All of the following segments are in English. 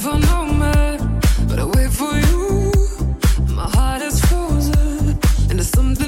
But I wait for you. My heart is frozen, and there's something.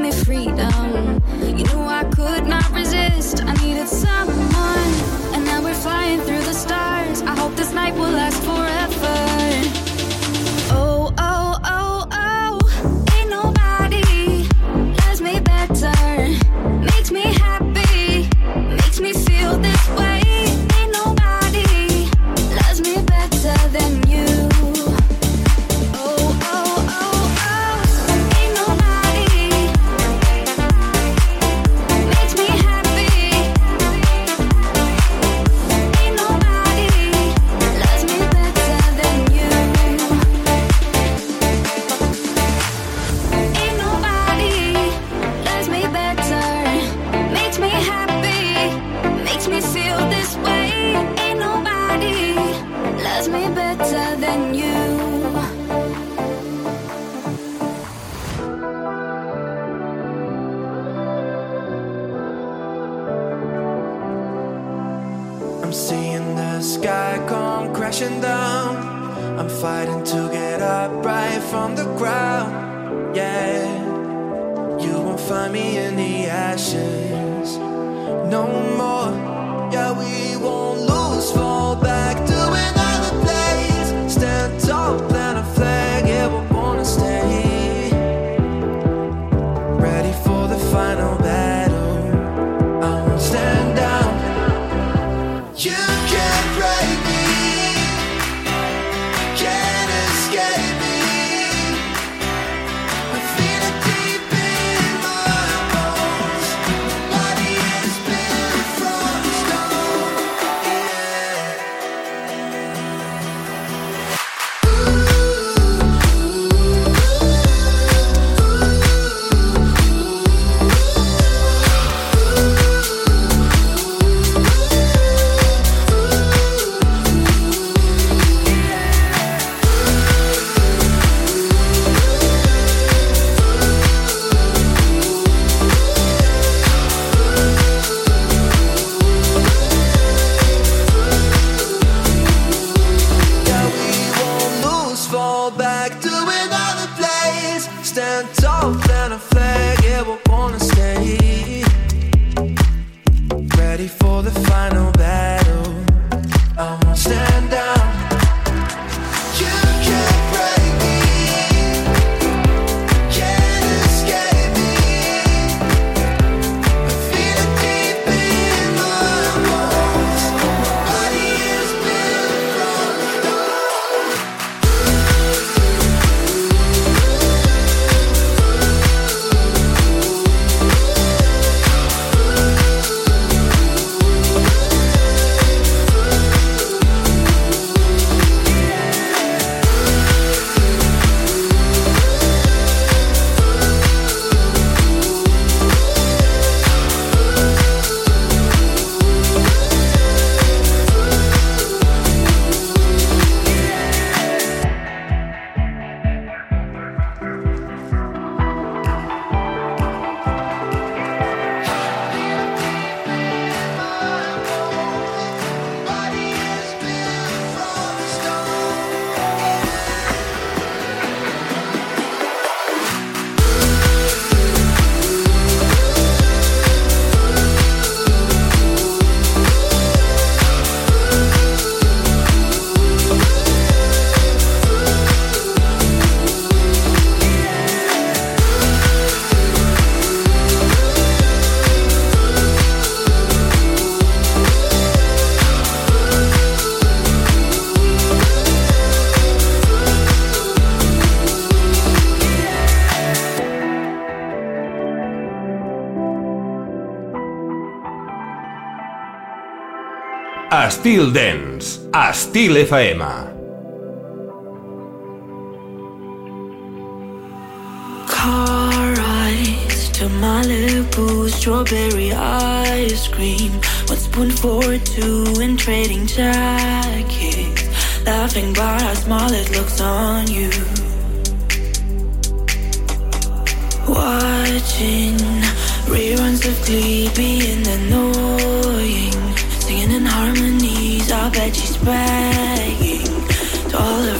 me freedom. Steel Dance, a Steel FM. Car eyes to Malibu, strawberry ice cream. One spoon for two in trading jackets. Laughing but how small it looks on you. Watching reruns of Glee being annoying, singing in harmony stop that she's begging. All of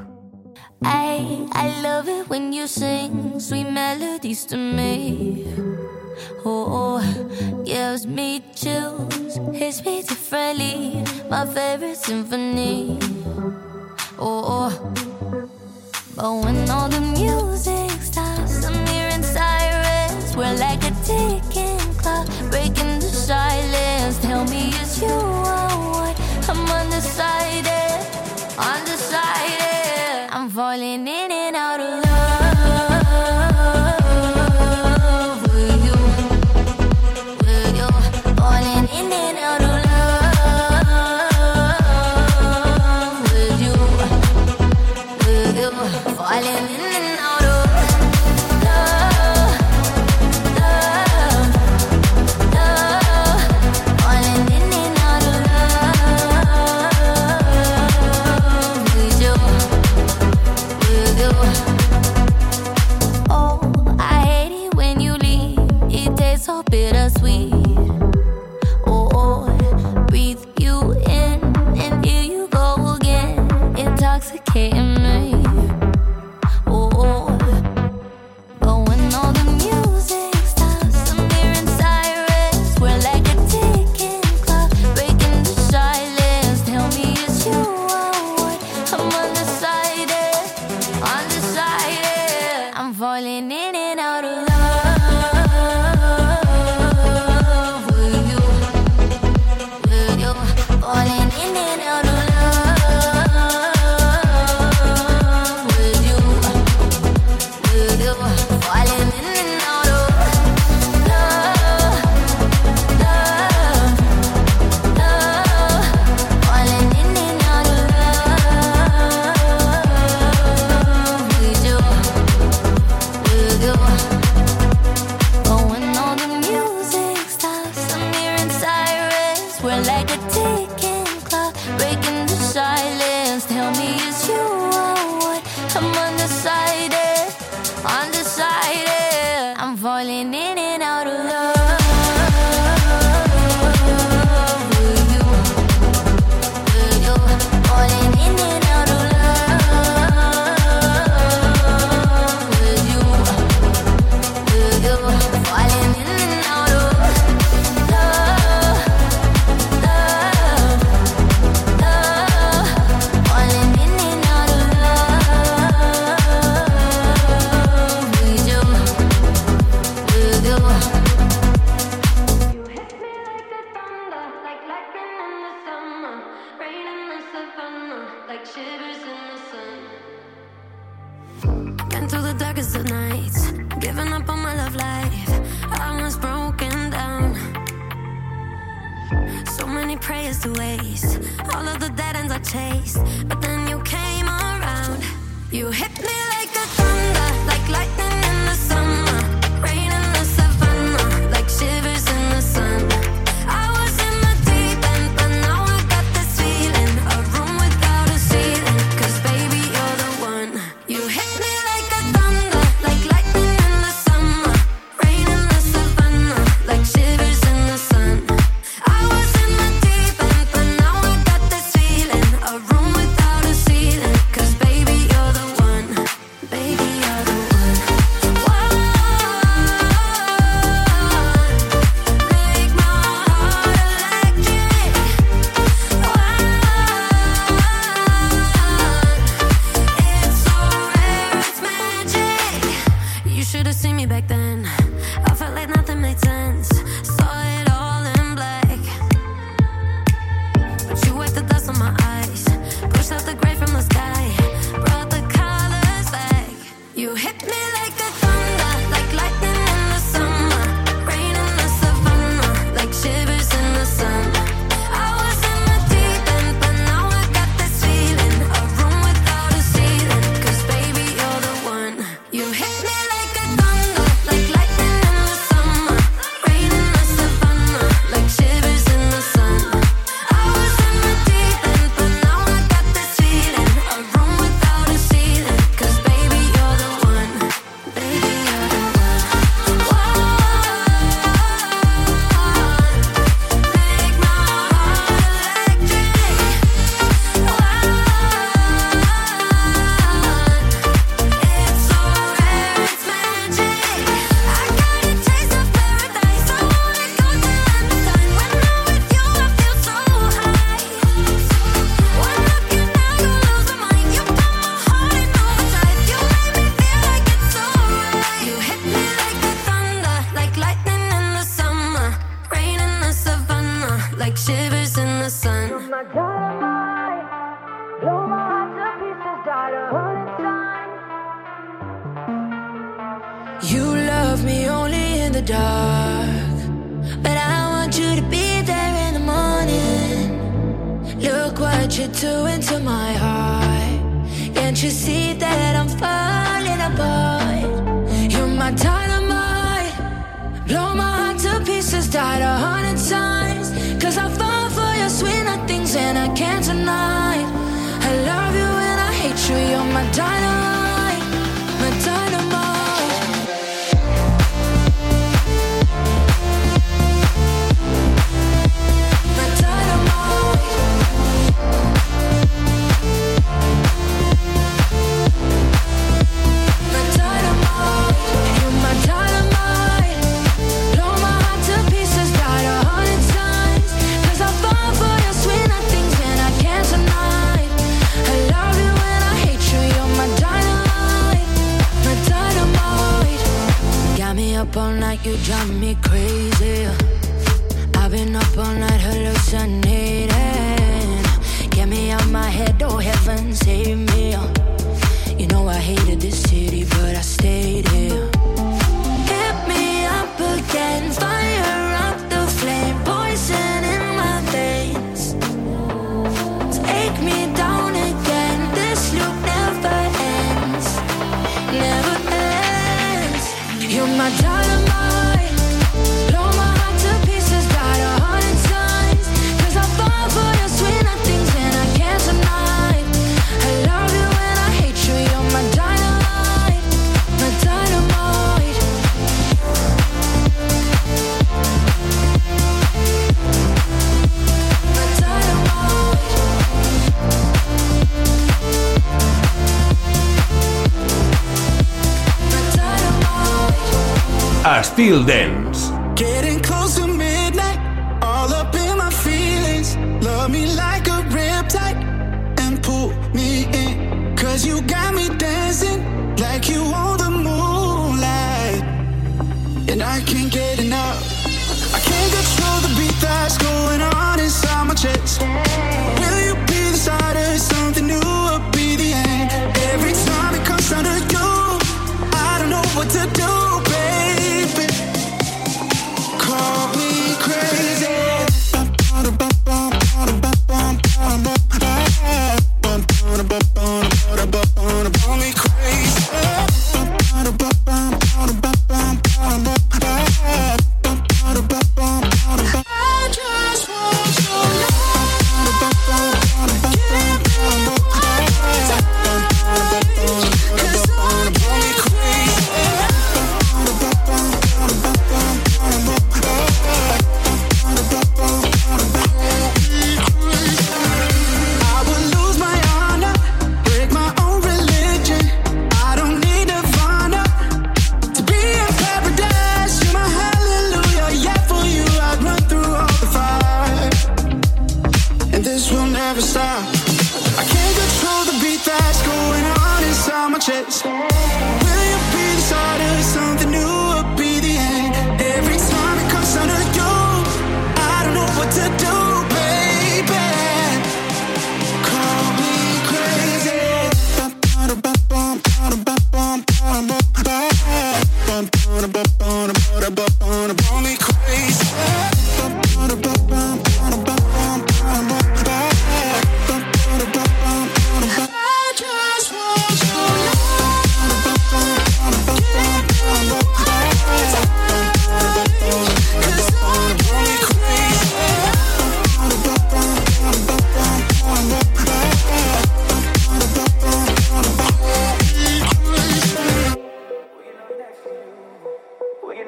Me like a Styl Dance.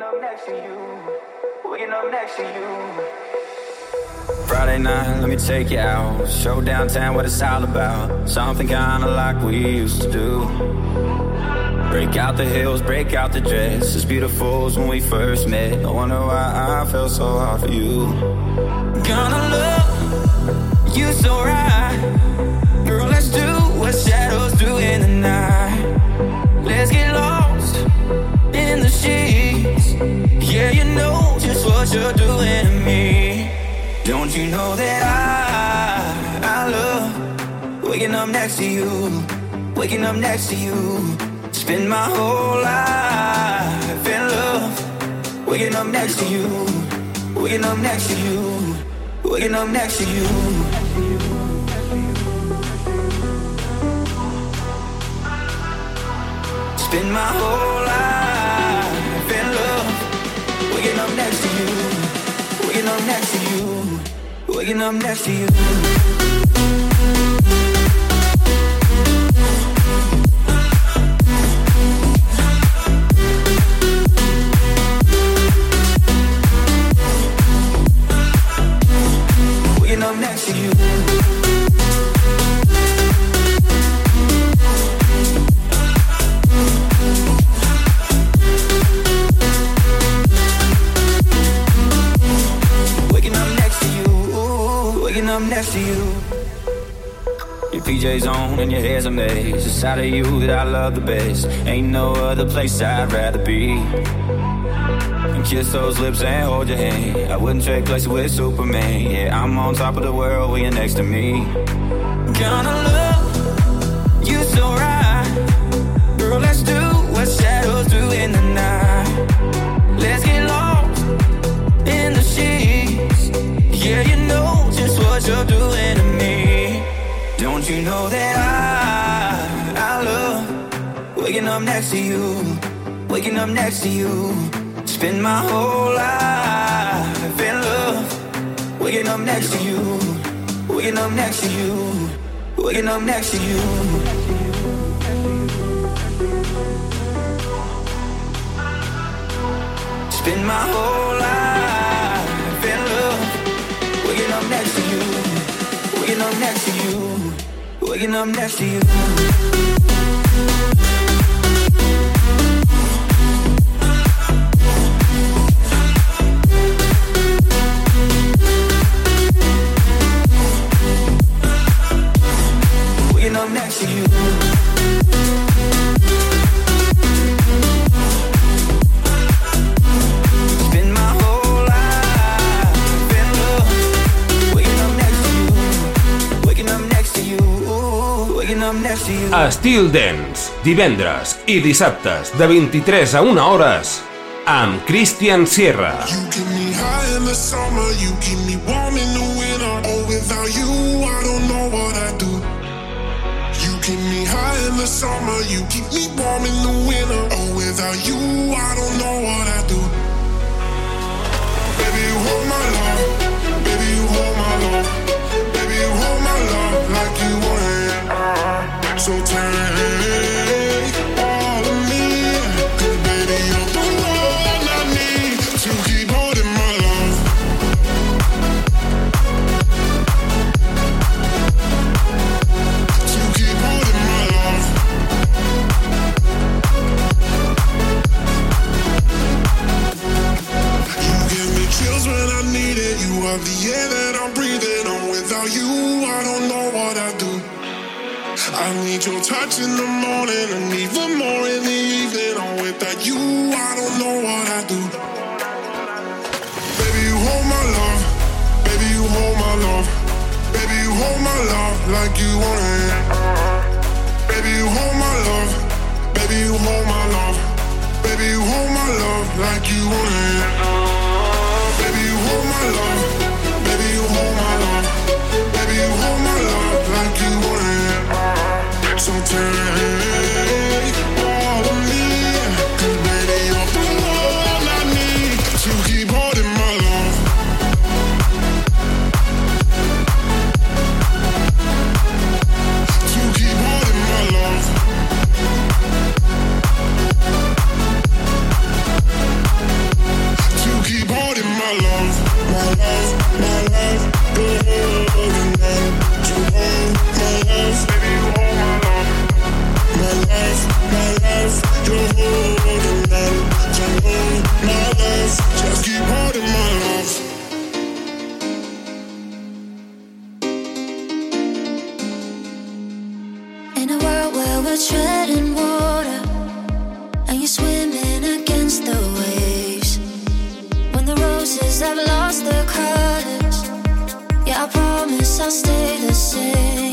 Up next to you. Friday night, let me take you out. Show downtown what it's all about. Something kinda like we used to do. Break out the heels, break out the dress. As beautiful as when we first met. I wonder why I felt so hard for you. Gonna love you so right. Girl, let's do what shadows do in the night. Let's get lost what you're doing to me. Don't you know that I, I love waking up next to you, waking up next to you. Spend my whole life in love, waking up next to you, waking up next to you, waking up next to you. Spend my whole life waking up next to you. Waking up next to you. PJ's on and your hair's a mess. It's out of you that I love the best. Ain't no other place I'd rather be. And kiss those lips and hold your hand. I wouldn't trade places with Superman. Yeah, I'm on top of the world when you're next to me. Gonna love you so right. Girl, let's do what shadows do in the night. Let's get lost in the sheets. Yeah, you know just what you're doing. Don't you know that I, I love waking up next to you, waking up next to you. Spend my whole life in love, waking up next to you, waking up next to you, waking up next to you. Spend my whole life waking up next to you, waking up next to you. Waking up next to you. a Steel Dance, divendres i dissabtes de 23 a 1 hores amb Christian Sierra. Summer, you keep me warm in the winter. Oh, without you, I don't know what oh, I do. so tired I'll stay the same.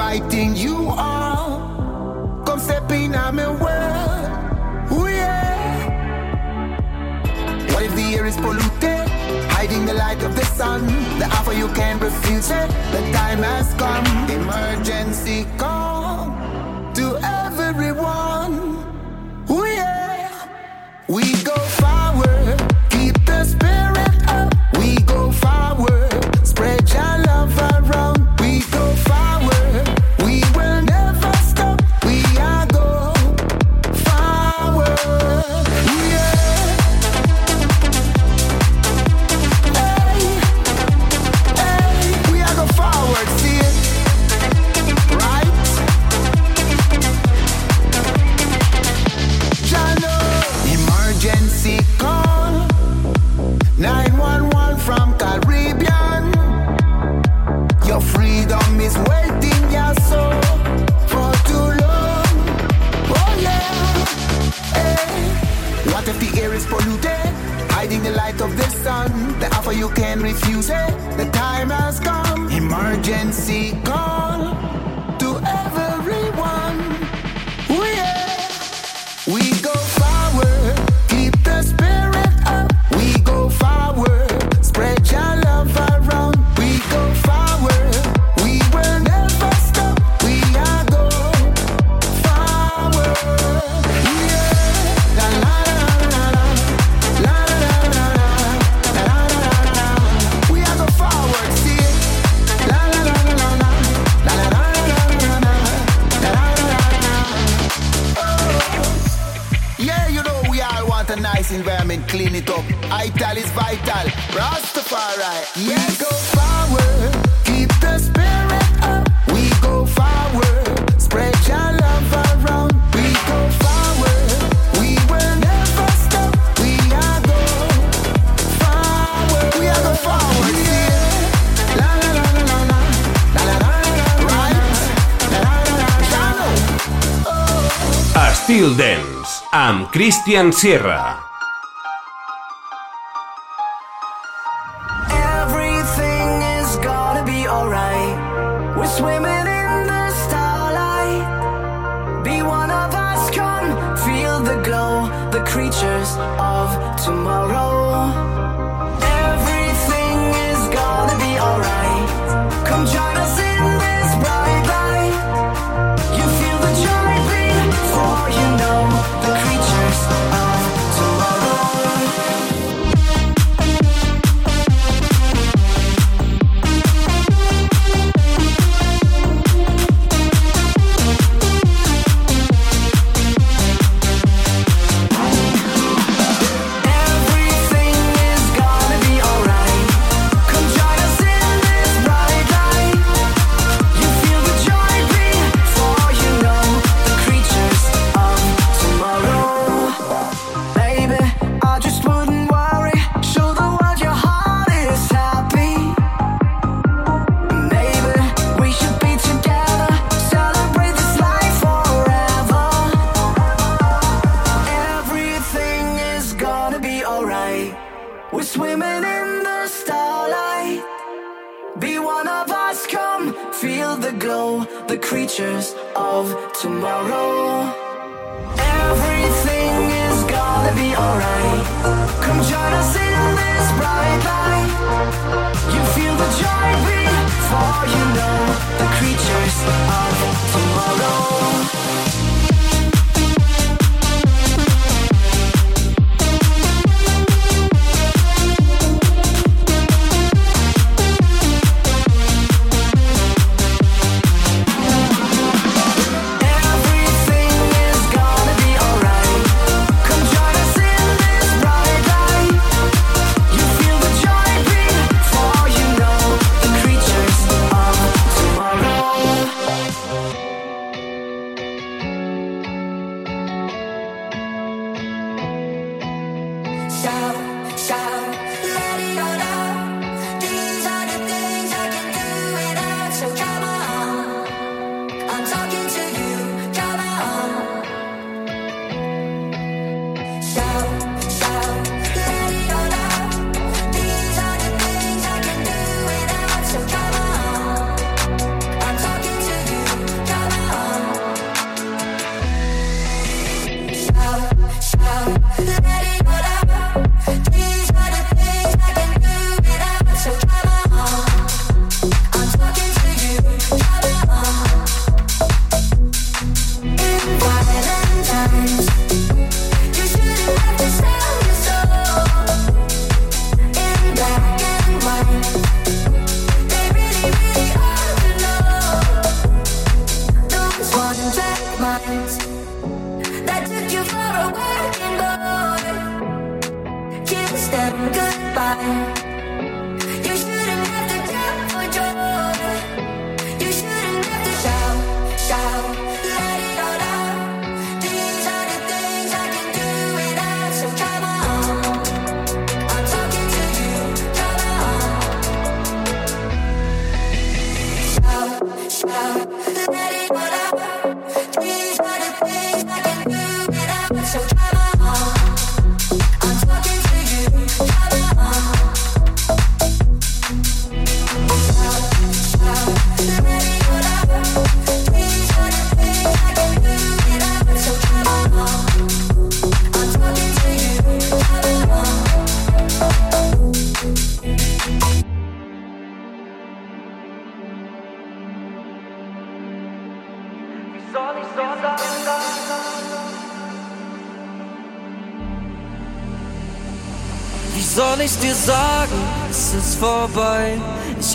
inviting you all. Come step in my world. Ooh, yeah. What if the air is polluted? Hiding the light of the sun. The offer you can't refuse it. The time has come. Emergency call to everyone. can refuse it. The time has come. Emergency call. Cristian Sierra.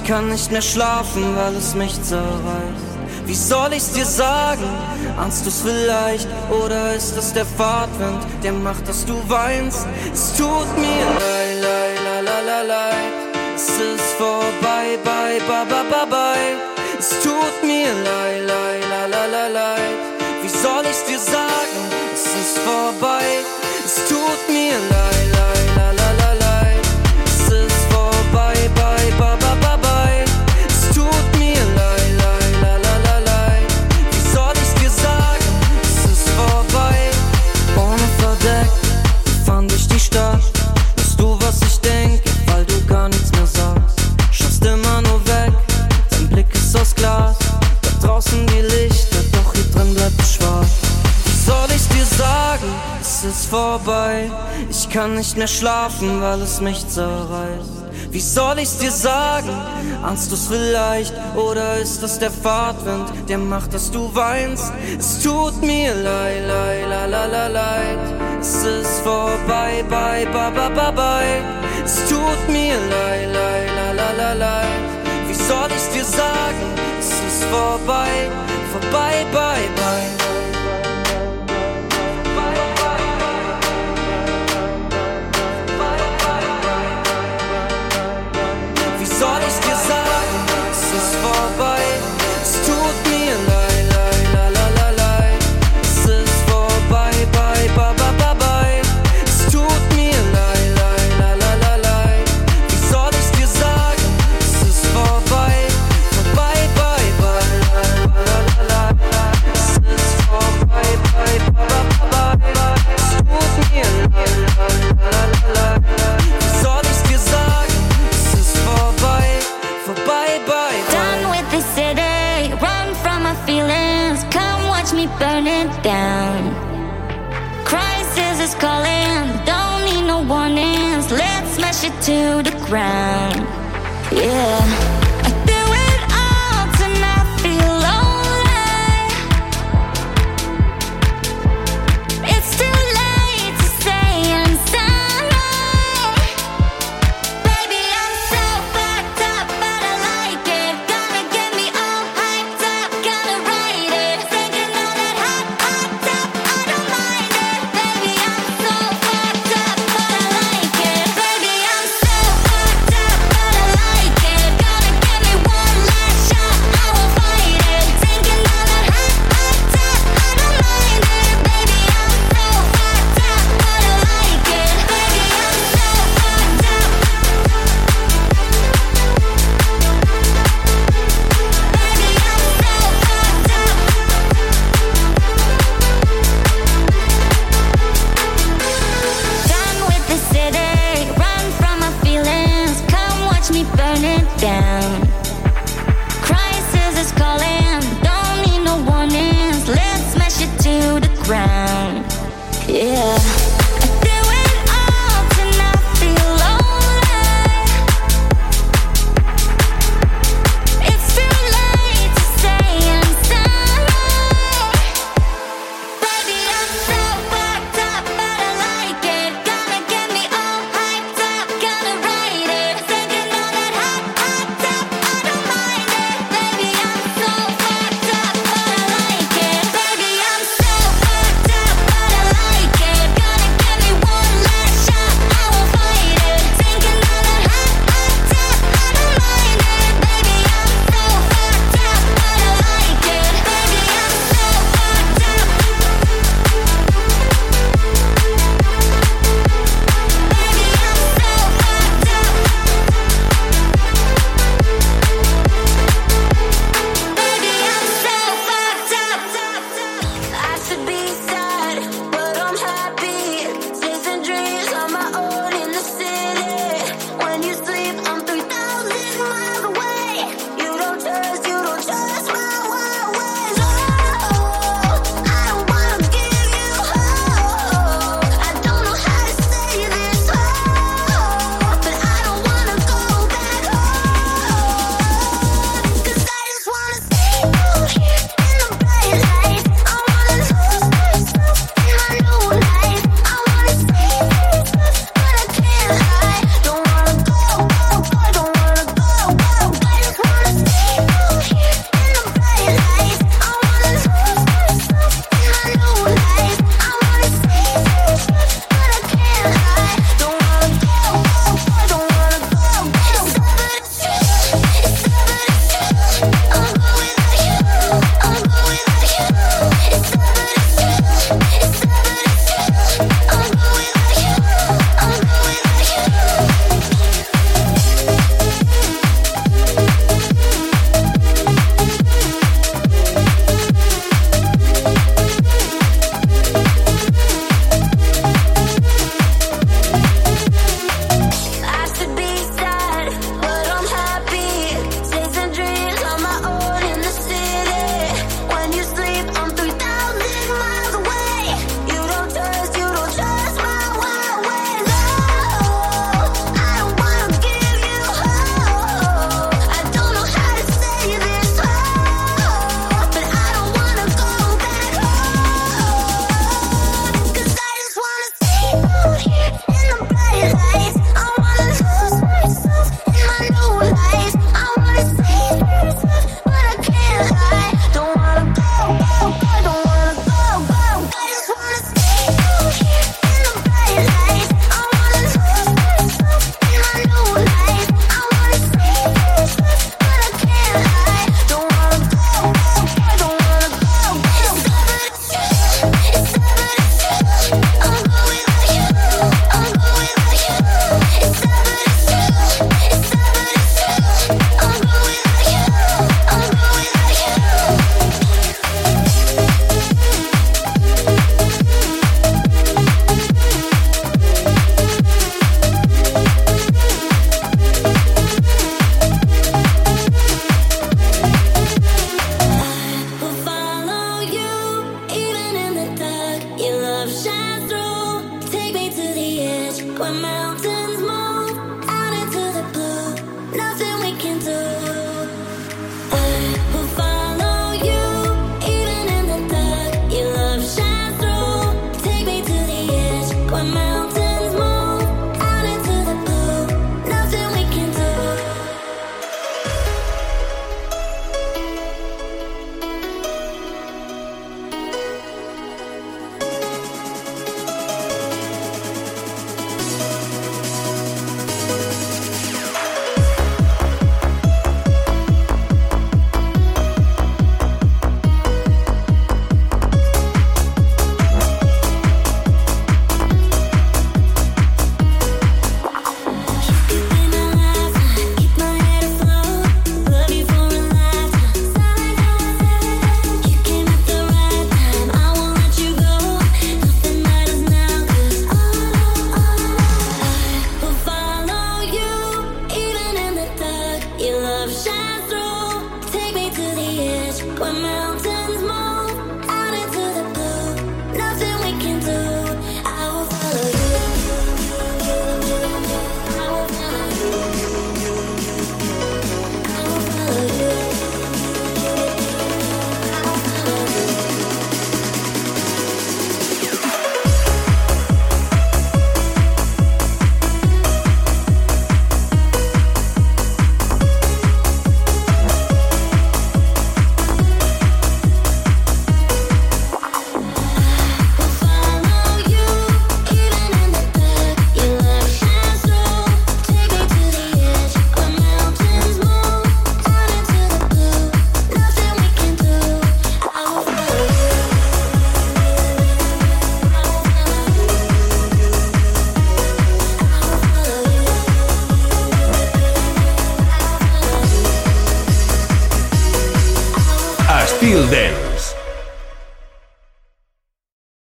Ich kann nicht mehr schlafen, weil es mich zerreißt. Wie soll ich's dir sagen? Ahnst du's vielleicht? Oder ist es der Fahrtwind, der macht, dass du weinst? Es tut mir leid, leid, la la leid. Es ist vorbei, bye, bye, bye, bye, bye. Es tut mir leid, leid, la la leid. Wie soll ich's dir sagen? Es ist vorbei. Es tut mir leid, leid, la leid. Draußen die Lichter, doch hier drin bleibt schwarz. Wie soll ich's dir sagen? Es ist vorbei. Ich kann nicht mehr schlafen, weil es mich zerreißt. Wie soll ich's dir sagen? Ahnst du's vielleicht? Oder ist das der Fahrtwind, der macht, dass du weinst? Es tut mir leid, leid, la la la leid. Es ist vorbei, bye, bye, bye, bye, bye. Es tut mir leid, leid, la la la leid. Wie soll ich's dir sagen? Ist vorbei, vorbei, bye, bye. Wie soll ich's dir sagen? Down. Crisis is calling, don't need no warnings. Let's smash it to the ground. Yeah.